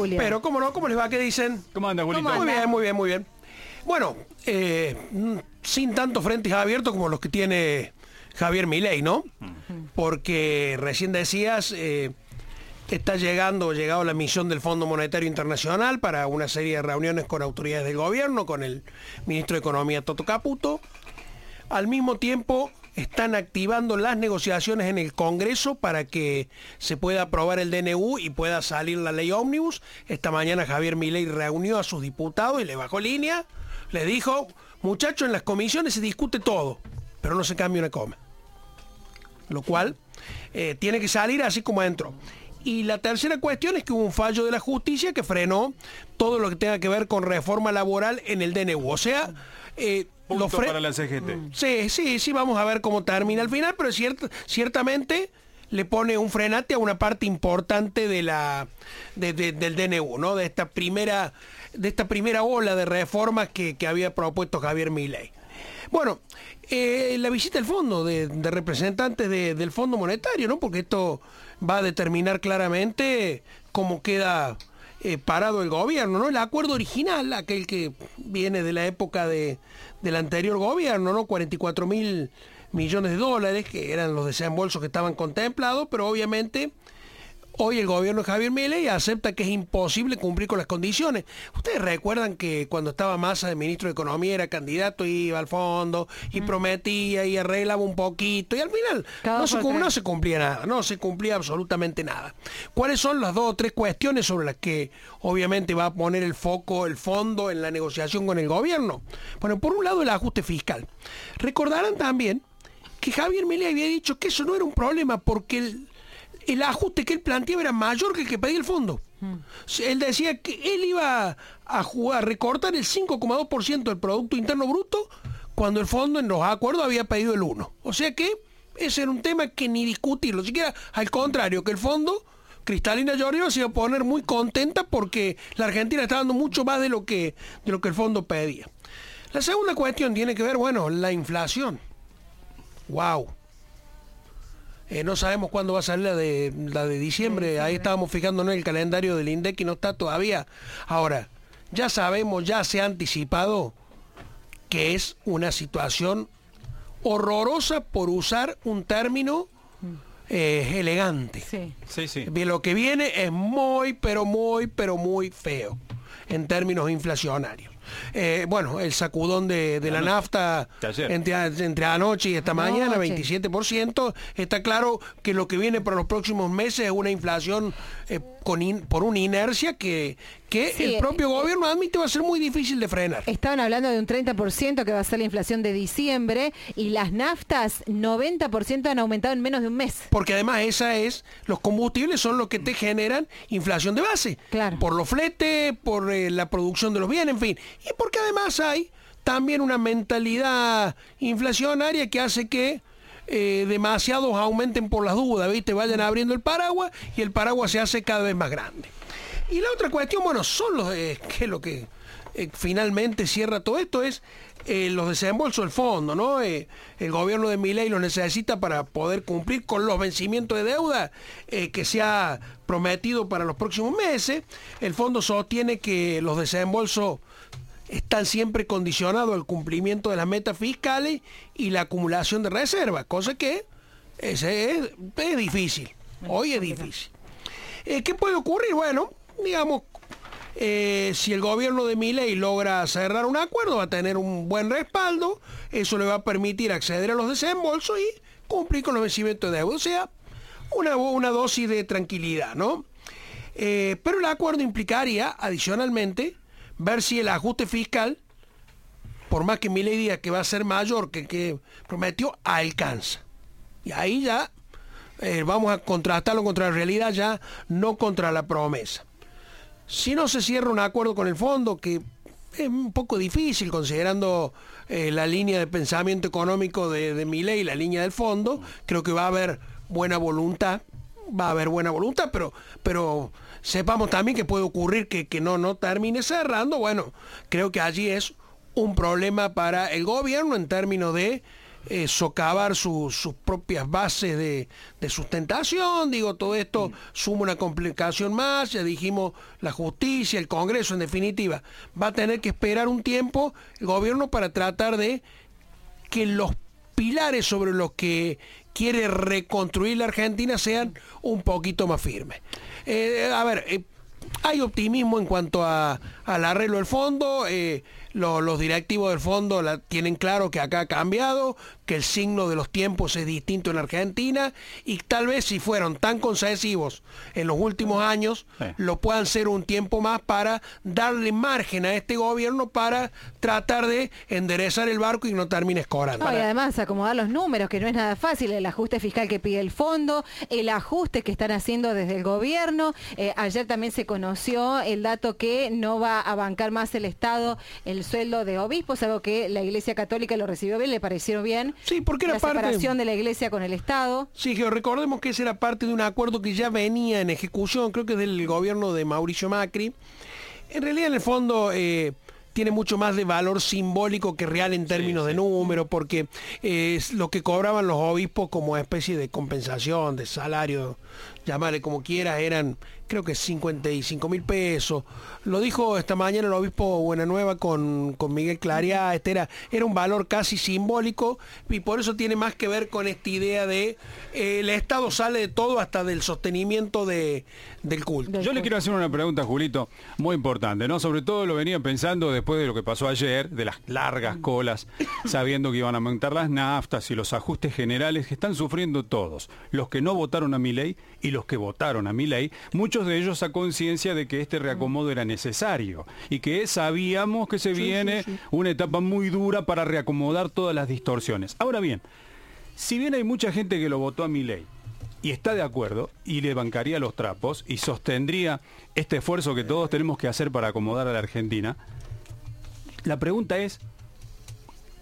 Julio. Pero, ¿cómo no? ¿Cómo les va? ¿Qué dicen? ¿Cómo anda, Julito? ¿Cómo Muy bien, muy bien, muy bien. Bueno, eh, sin tantos frentes abiertos como los que tiene Javier Milei, ¿no? Porque recién decías, eh, está llegando, llegado la misión del Fondo Monetario Internacional para una serie de reuniones con autoridades del gobierno, con el ministro de Economía Toto Caputo. Al mismo tiempo están activando las negociaciones en el Congreso para que se pueda aprobar el DNU y pueda salir la ley ómnibus. Esta mañana Javier Milei reunió a sus diputados y le bajó línea. Le dijo, muchachos, en las comisiones se discute todo, pero no se cambia una coma. Lo cual eh, tiene que salir así como entró. Y la tercera cuestión es que hubo un fallo de la justicia que frenó todo lo que tenga que ver con reforma laboral en el DNU. O sea, eh, Punto los para la CGT. Sí, sí, sí, vamos a ver cómo termina al final, pero ciert- ciertamente le pone un frenate a una parte importante de la de- de- del DNU, ¿no? De esta primera de esta primera ola de reformas que, que había propuesto Javier Milei. Bueno, eh, la visita al fondo de, de representantes de- del Fondo Monetario, ¿no? Porque esto va a determinar claramente cómo queda eh, parado el gobierno, ¿no? El acuerdo original, aquel que viene de la época de, del anterior gobierno, ¿no? 44 mil millones de dólares, que eran los desembolsos que estaban contemplados, pero obviamente hoy el gobierno de Javier Milei acepta que es imposible cumplir con las condiciones. Ustedes recuerdan que cuando estaba Massa de ministro de Economía era candidato, iba al fondo y prometía y arreglaba un poquito y al final se, no se cumplía nada, no se cumplía absolutamente nada. ¿Cuáles son las dos o tres cuestiones sobre las que obviamente va a poner el foco, el fondo en la negociación con el gobierno? Bueno, por un lado el ajuste fiscal. Recordarán también que Javier Milei había dicho que eso no era un problema porque el, el ajuste que él planteaba era mayor que el que pedía el fondo. Él decía que él iba a jugar, a recortar el 5,2% del Producto Interno Bruto cuando el fondo en los acuerdos había pedido el 1%. O sea que ese era un tema que ni discutirlo, siquiera al contrario, que el fondo, Cristalina Giorgio se iba a poner muy contenta porque la Argentina está dando mucho más de lo que, de lo que el fondo pedía. La segunda cuestión tiene que ver, bueno, la inflación. Wow. Eh, no sabemos cuándo va a salir la de, la de diciembre. Ahí estábamos fijándonos en el calendario del INDEC y no está todavía. Ahora, ya sabemos, ya se ha anticipado que es una situación horrorosa por usar un término eh, elegante. Sí. Sí, sí. Bien, Lo que viene es muy, pero muy, pero muy feo en términos inflacionarios. Eh, bueno, el sacudón de, de la nafta entre, anoche y esta mañana, Anoche. 27%. Está claro que lo que viene para los próximos meses es una inflación eh, con in- por una inercia que, que Sí, el propio eh, gobierno admite va a ser muy difícil de frenar. Estaban hablando de un 30% que va a ser la inflación de diciembre y las naftas 90% han aumentado en menos de un mes. Porque además esa es, los combustibles son los que te generan inflación de base. Claro. Por los fletes, por eh, la producción de los bienes, en fin. Y porque además hay también una mentalidad inflacionaria que hace que eh, demasiados aumenten por las dudas, ¿viste? Vayan abriendo el paraguas y el paraguas se hace cada vez más grande. Y la otra cuestión, bueno, son los, eh, que lo que eh, finalmente cierra todo esto, es eh, los desembolsos del fondo, ¿no? El gobierno de Milei lo necesita para poder cumplir con los vencimientos de deuda que se ha prometido para los próximos meses. El fondo sostiene que los desembolsos están siempre condicionados al cumplimiento de las metas fiscales y la acumulación de reservas, cosa que es, es- es difícil. Hoy es difícil. Eh, ¿Qué puede ocurrir? Bueno, digamos, eh, si el gobierno de Milei logra cerrar un acuerdo, va a tener un buen respaldo, eso le va a permitir acceder a los desembolsos y cumplir con los vencimientos de deuda. O sea, una, una dosis de tranquilidad, ¿no? Eh, pero el acuerdo implicaría, adicionalmente, ver si el ajuste fiscal, por más que Milei diga que va a ser mayor que que prometió, alcanza. Y ahí ya eh, vamos a contrastarlo contra la realidad, ya no contra la promesa. Si no se cierra un acuerdo con el fondo, que es un poco difícil considerando eh, la línea de pensamiento económico de, de Milei, la línea del fondo, creo que va a haber buena voluntad, va a haber buena voluntad, pero, pero sepamos también que puede ocurrir que, que no, no termine cerrando. Bueno, creo que allí es un problema para el gobierno en términos de eh, socavar sus propias bases de, sustentación. Digo, todo esto suma una complicación más. Ya dijimos, la justicia, el Congreso, en definitiva, va a tener que esperar un tiempo el gobierno para tratar de que los pilares sobre los que quiere reconstruir la Argentina sean un poquito más firmes. Eh, a ver, eh, hay optimismo en cuanto a, al arreglo del fondo. Eh, los directivos del fondo la, tienen claro que acá ha cambiado, que el signo de los tiempos es distinto en Argentina y tal vez si fueron tan concesivos en los últimos años, lo puedan ser un tiempo más para darle margen a este gobierno para tratar de enderezar el barco y no termine escorando. y además acomodar los números, que no es nada fácil, el ajuste fiscal que pide el fondo, el ajuste que están haciendo desde el gobierno. Eh, ayer también se conoció el dato que no va a bancar más el Estado el sueldo de obispos, algo que la Iglesia Católica lo recibió bien, le pareció bien. Sí, porque era la separación de la Iglesia con el Estado. Sí, recordemos que ese era parte de un acuerdo que ya venía en ejecución, creo que es del gobierno de Mauricio Macri. En realidad, en el fondo... Eh, tiene mucho más de valor simbólico que real en términos de número, porque es lo que cobraban los obispos como especie de compensación, de salario, llamarle como quieras, eran creo que 55 mil pesos. Lo dijo esta mañana el obispo Buenanueva con, con Miguel Claria, este era, era un valor casi simbólico y por eso tiene más que ver con esta idea de eh, el Estado sale de todo hasta del sostenimiento de, del culto. Yo le quiero hacer una pregunta, Julito, muy importante, ¿no? Sobre todo lo venía pensando después de lo que pasó ayer, de las largas colas, sabiendo que iban a aumentar las naftas y los ajustes generales que están sufriendo todos, los que no votaron a mi ley y los que votaron a mi ley, muchos de ellos a conciencia de que este reacomodo era necesario y que sabíamos que se viene una etapa muy dura para reacomodar todas las distorsiones. Ahora bien, si bien hay mucha gente que lo votó a mi ley y está de acuerdo y le bancaría los trapos y sostendría este esfuerzo que todos tenemos que hacer para acomodar a la Argentina, la pregunta es,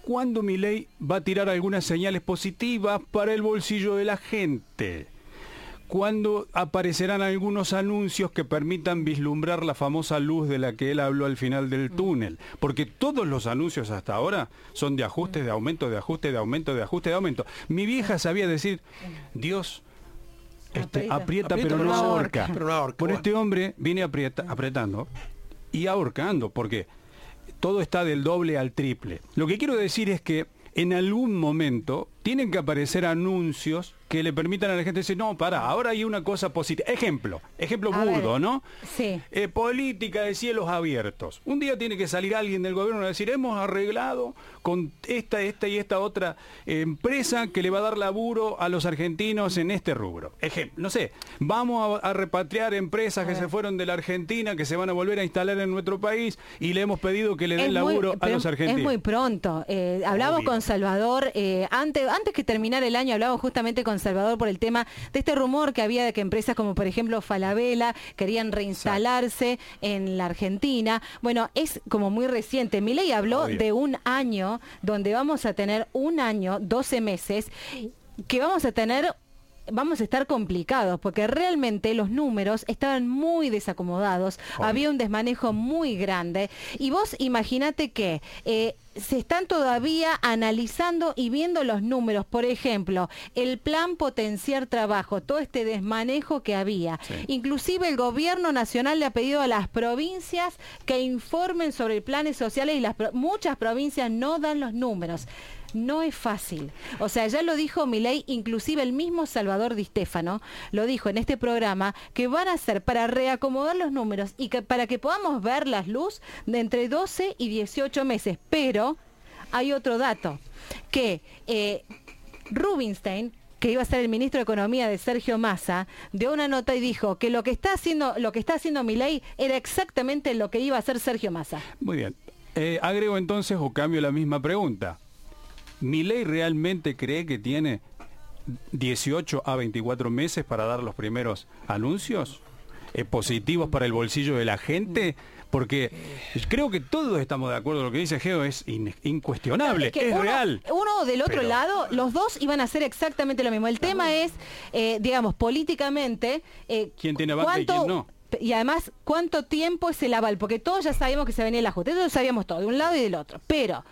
¿cuándo mi ley va a tirar algunas señales positivas para el bolsillo de la gente? ¿Cuándo aparecerán algunos anuncios que permitan vislumbrar la famosa luz de la que él habló al final del mm. túnel? Porque todos los anuncios hasta ahora son de ajustes, de aumento, de ajuste, de aumento, de ajuste, de aumento. Mi vieja sabía decir, Dios este, aprieta, pero, no ahorca. Por este hombre viene apretando y ahorcando, porque todo está del doble al triple. Lo que quiero decir es que en algún momento tienen que aparecer anuncios que le permitan a la gente decir, no, para, ahora hay una cosa positiva. Ejemplo, ejemplo burdo, ¿no? Sí. Eh, política de cielos abiertos. Un día tiene que salir alguien del gobierno y decir, hemos arreglado con esta, esta y esta otra empresa que le va a dar laburo a los argentinos en este rubro. Ejemplo, no sé, vamos a, repatriar empresas que se fueron de la Argentina, que se van a volver a instalar en nuestro país y le hemos pedido que le den laburo a los argentinos. Es muy pronto. Eh, hablamos con Salvador, eh, antes, antes que terminara el año, hablamos justamente con Salvador por el tema de este rumor que había de que empresas como por ejemplo Falabella querían reinstalarse en la Argentina. Bueno, es como muy reciente. Milei habló de un año donde vamos a tener un año, 12 meses, que vamos a tener vamos a estar complicados porque realmente los números estaban muy desacomodados, había un desmanejo muy grande y vos imagínate que eh, se están todavía analizando y viendo los números. Por ejemplo, el plan potenciar trabajo, todo este desmanejo que había. Inclusive el gobierno nacional le ha pedido a las provincias que informen sobre planes sociales y las muchas provincias no dan los números no es fácil. O sea, ya lo dijo Milei, inclusive el mismo Salvador Di Stefano lo dijo en este programa, que van a hacer para reacomodar los números y que para que podamos ver las luz de entre 12 y 18 meses. Pero hay otro dato, que eh, Rubinstein que iba a ser el ministro de Economía de Sergio Massa, dio una nota y dijo que lo que está haciendo, lo que está haciendo Milei era exactamente lo que iba a hacer Sergio Massa. Muy bien. Eh, agrego entonces o cambio la misma pregunta. ¿Mi realmente cree que tiene 18 a 24 meses para dar los primeros anuncios eh, positivos para el bolsillo de la gente? Porque creo que todos estamos de acuerdo, lo que dice Geo es incuestionable, es, real. Uno del otro lado, los dos iban a hacer exactamente lo mismo. El tema es, eh, digamos, políticamente... Eh, ¿Quién tiene aval y quién no? y además cuánto tiempo es el aval, porque todos ya sabíamos que se venía el ajuste, eso lo sabíamos todo, de un lado y del otro. Pero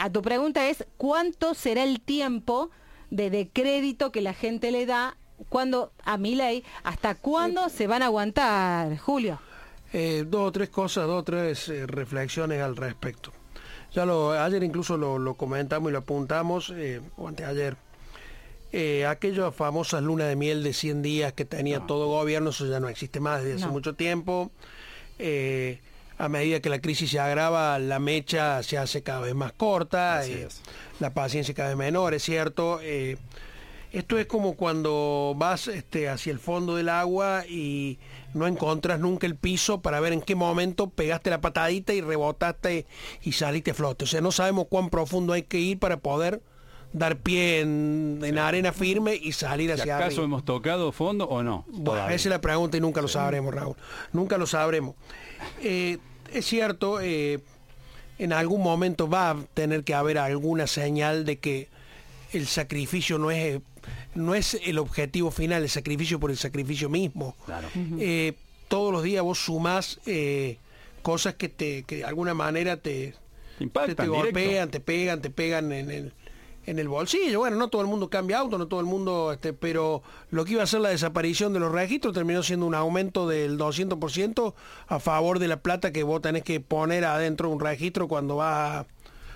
a tu pregunta es, ¿cuánto será el tiempo de, crédito que la gente le da cuando a mi ley, hasta cuándo se van a aguantar, Julio? Eh, dos o tres cosas, dos o tres eh, reflexiones al respecto. Ya lo, ayer incluso lo, comentamos y lo apuntamos, eh, o anteayer. Eh, aquellas famosas lunas de miel de 100 días que tenía todo gobierno, eso ya no existe más desde hace mucho tiempo. Eh, a medida que la crisis se agrava, la mecha se hace cada vez más corta, eh, la paciencia cada vez menor, es cierto. Eh, esto es como cuando vas este, hacia el fondo del agua y no encontras nunca el piso para ver en qué momento pegaste la patadita y rebotaste y saliste a flote. O sea, no sabemos cuán profundo hay que ir para poder dar pie en, arena firme y salir hacia arriba. ¿Acaso hemos tocado fondo o no? esa es la pregunta y nunca lo sabremos, Raúl. Nunca lo sabremos. Eh, es cierto, eh, en algún momento va a tener que haber alguna señal de que el sacrificio no es, no es el objetivo final, el sacrificio por el sacrificio mismo. Eh, todos los días vos sumás cosas que, te, que de alguna manera te, te, golpean, te pegan, te pegan en el, en el bolsillo. Bueno, no todo el mundo cambia auto, no todo el mundo, este, pero lo que iba a ser la desaparición de los registros terminó siendo un aumento del 200% a favor de la plata que vos tenés que poner adentro de un registro cuando vas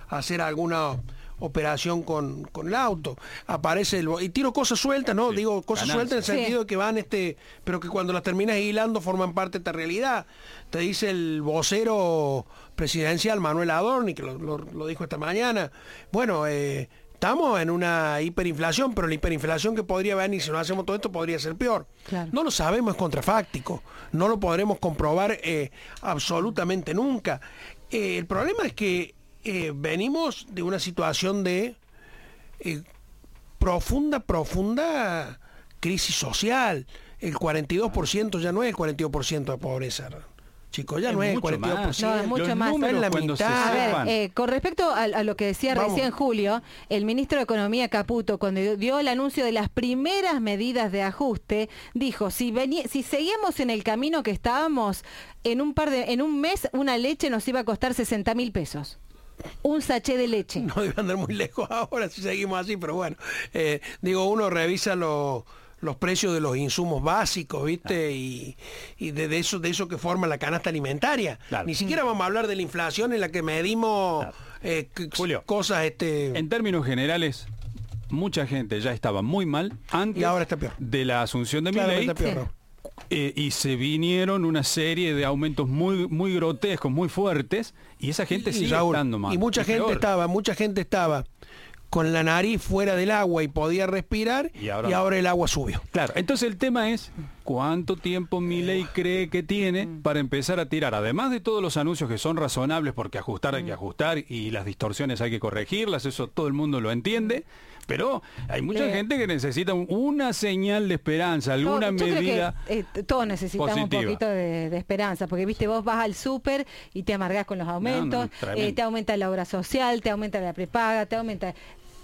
a hacer alguna operación con, el auto. Aparece el y tiro cosas sueltas, ¿no? Digo cosas sueltas en el sentido de que van este, pero que cuando las terminas hilando forman parte de esta realidad. Te dice el vocero presidencial Manuel Adorni, que lo, dijo esta mañana. Bueno, eh, estamos en una hiperinflación, pero la hiperinflación que podría venir si no hacemos todo esto podría ser peor. No lo sabemos, es contrafáctico, no lo podremos comprobar eh, absolutamente nunca. Eh, el problema es que eh, venimos de una situación de profunda, profunda crisis social. El 42% ya no es el 42% de pobreza. Chicos, ya no es 42%. No, es mucho más. la mitad. A ver, eh, con respecto a, lo que decía recién Julio, el ministro de Economía Caputo, cuando dio el anuncio de las primeras medidas de ajuste, dijo, si, si seguíamos en el camino que estábamos, en un, par de, en un mes una leche nos iba a costar 60 mil pesos un sachet de leche. No debe andar muy lejos ahora si seguimos así, pero bueno, eh, digo, uno revisa los los precios de los insumos básicos, ¿viste? Y, de, eso, de eso que forma la canasta alimentaria. Ni siquiera vamos a hablar de la inflación en la que medimos eh, cosas... Este... En términos generales, mucha gente ya estaba muy mal antes y ahora está peor. de la asunción de mi ley. Eh, y se vinieron una serie de aumentos muy muy grotescos, muy fuertes, y esa gente sigue estando mal. Y mucha gente estaba, mucha gente estaba con la nariz fuera del agua y podía respirar y ahora, el agua subió. Claro, entonces el tema es cuánto tiempo ley cree que tiene mm. para empezar a tirar, además de todos los anuncios que son razonables porque ajustar hay que mm. ajustar y las distorsiones hay que corregirlas, eso todo el mundo lo entiende. Pero hay mucha gente que necesita una señal de esperanza, alguna medida. Eh, todos necesitamos un poquito de, esperanza, porque viste, vos vas al súper y te amargás con los aumentos, eh, te aumenta la obra social, te aumenta la prepaga, te aumenta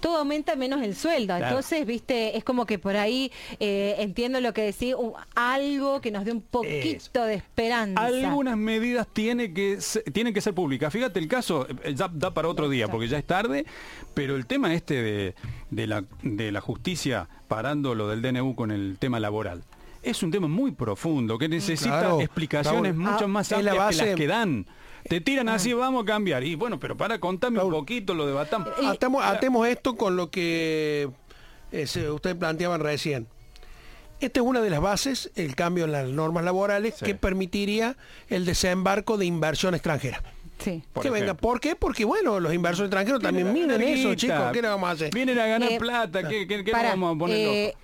todo aumenta menos el sueldo. Entonces, viste, es como que por ahí eh, entiendo lo que decís, algo que nos dé un poquito de esperanza. Algunas medidas tiene que tienen que ser públicas. Fíjate el caso, eh, ya da para otro día, porque ya es tarde, pero el tema este de, la, de la justicia parando lo del DNU con el tema laboral es un tema muy profundo que necesita explicaciones mucho ah, más amplias que las que dan. Te tiran así, ah. vamos a cambiar. Y bueno, pero para contarme un poquito lo de Batán. Atemos, esto con lo que eh, ustedes planteaban recién. Esta es una de las bases, el cambio en las normas laborales, que permitiría el desembarco de inversión extranjera. Sí. que venga. ¿Por qué? Porque bueno, los inversores extranjeros también miren eso, chicos. ¿Qué le vamos a hacer? Vienen a ganar eh, plata. ¿Qué, qué, qué vamos a poner eh,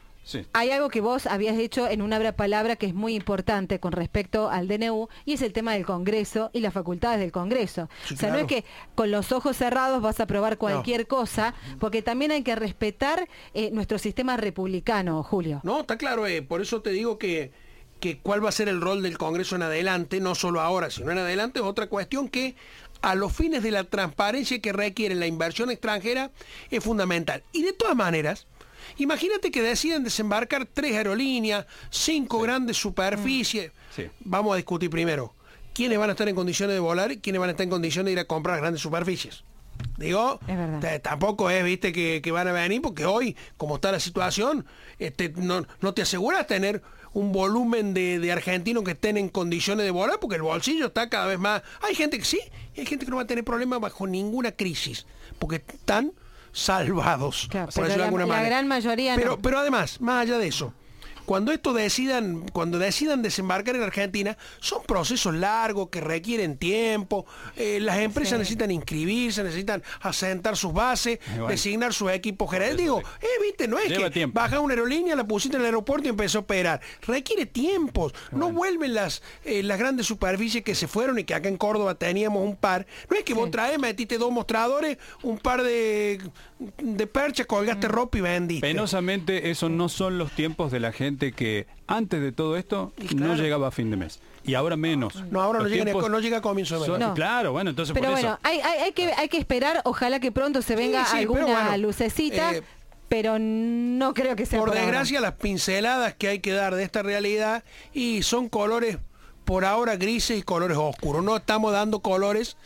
hay algo que vos habías hecho en una palabra que es muy importante con respecto al DNU y es el tema del Congreso y las facultades del Congreso. o sea, no es que con los ojos cerrados vas a aprobar cualquier cosa, porque también hay que respetar eh, nuestro sistema republicano, Julio. No, está claro, eh, por eso te digo que, que cuál va a ser el rol del Congreso en adelante, no solo ahora, sino en adelante, es otra cuestión que a los fines de la transparencia que requiere la inversión extranjera es fundamental. Y de todas maneras, Imagínate que deciden desembarcar tres aerolíneas, cinco grandes superficies. Mm. Vamos a discutir primero. ¿Quiénes van a estar en condiciones de volar y quiénes van a estar en condiciones de ir a comprar grandes superficies? Digo, Es tampoco es, viste, que, que van a venir, porque hoy, como está la situación, este, no, no te aseguras tener un volumen de, de argentinos que estén en condiciones de volar, porque el bolsillo está cada vez más... Hay gente que sí, y hay gente que no va a tener problemas bajo ninguna crisis, porque están salvados, Claro, por decirlo de la- alguna la manera. gran mayoría pero, no. pero además, más allá de eso, cuando esto decidan, cuando decidan desembarcar en Argentina, son procesos largos que requieren tiempo. eh, las empresas Sí. necesitan inscribirse, necesitan asentar sus bases, bueno. designar sus equipos generales. Digo, eh, viste, no es Lleva que tiempo. baja una aerolínea, la pusiste en el aeropuerto y empezó a operar. Requiere tiempos. No vuelven las, eh, las grandes superficies que se fueron y que acá en Córdoba teníamos un par. No es que vos traes, metiste dos mostradores, un par de, de perchas, Mm. colgaste ropa y vendiste. Penosamente, esos no son los tiempos de la gente que antes de todo esto no llegaba a fin de mes. Y ahora menos. No, ahora no llega, no llega a comienzo de mes. No. Claro, bueno, entonces Pero por bueno, eso. hay, hay, hay que, hay que esperar, ojalá que pronto se venga sí, alguna bueno, lucecita, eh, pero no creo que sea por por ahora. desgracia, las pinceladas que hay que dar de esta realidad y son colores por ahora grises y colores oscuros. No estamos dando colores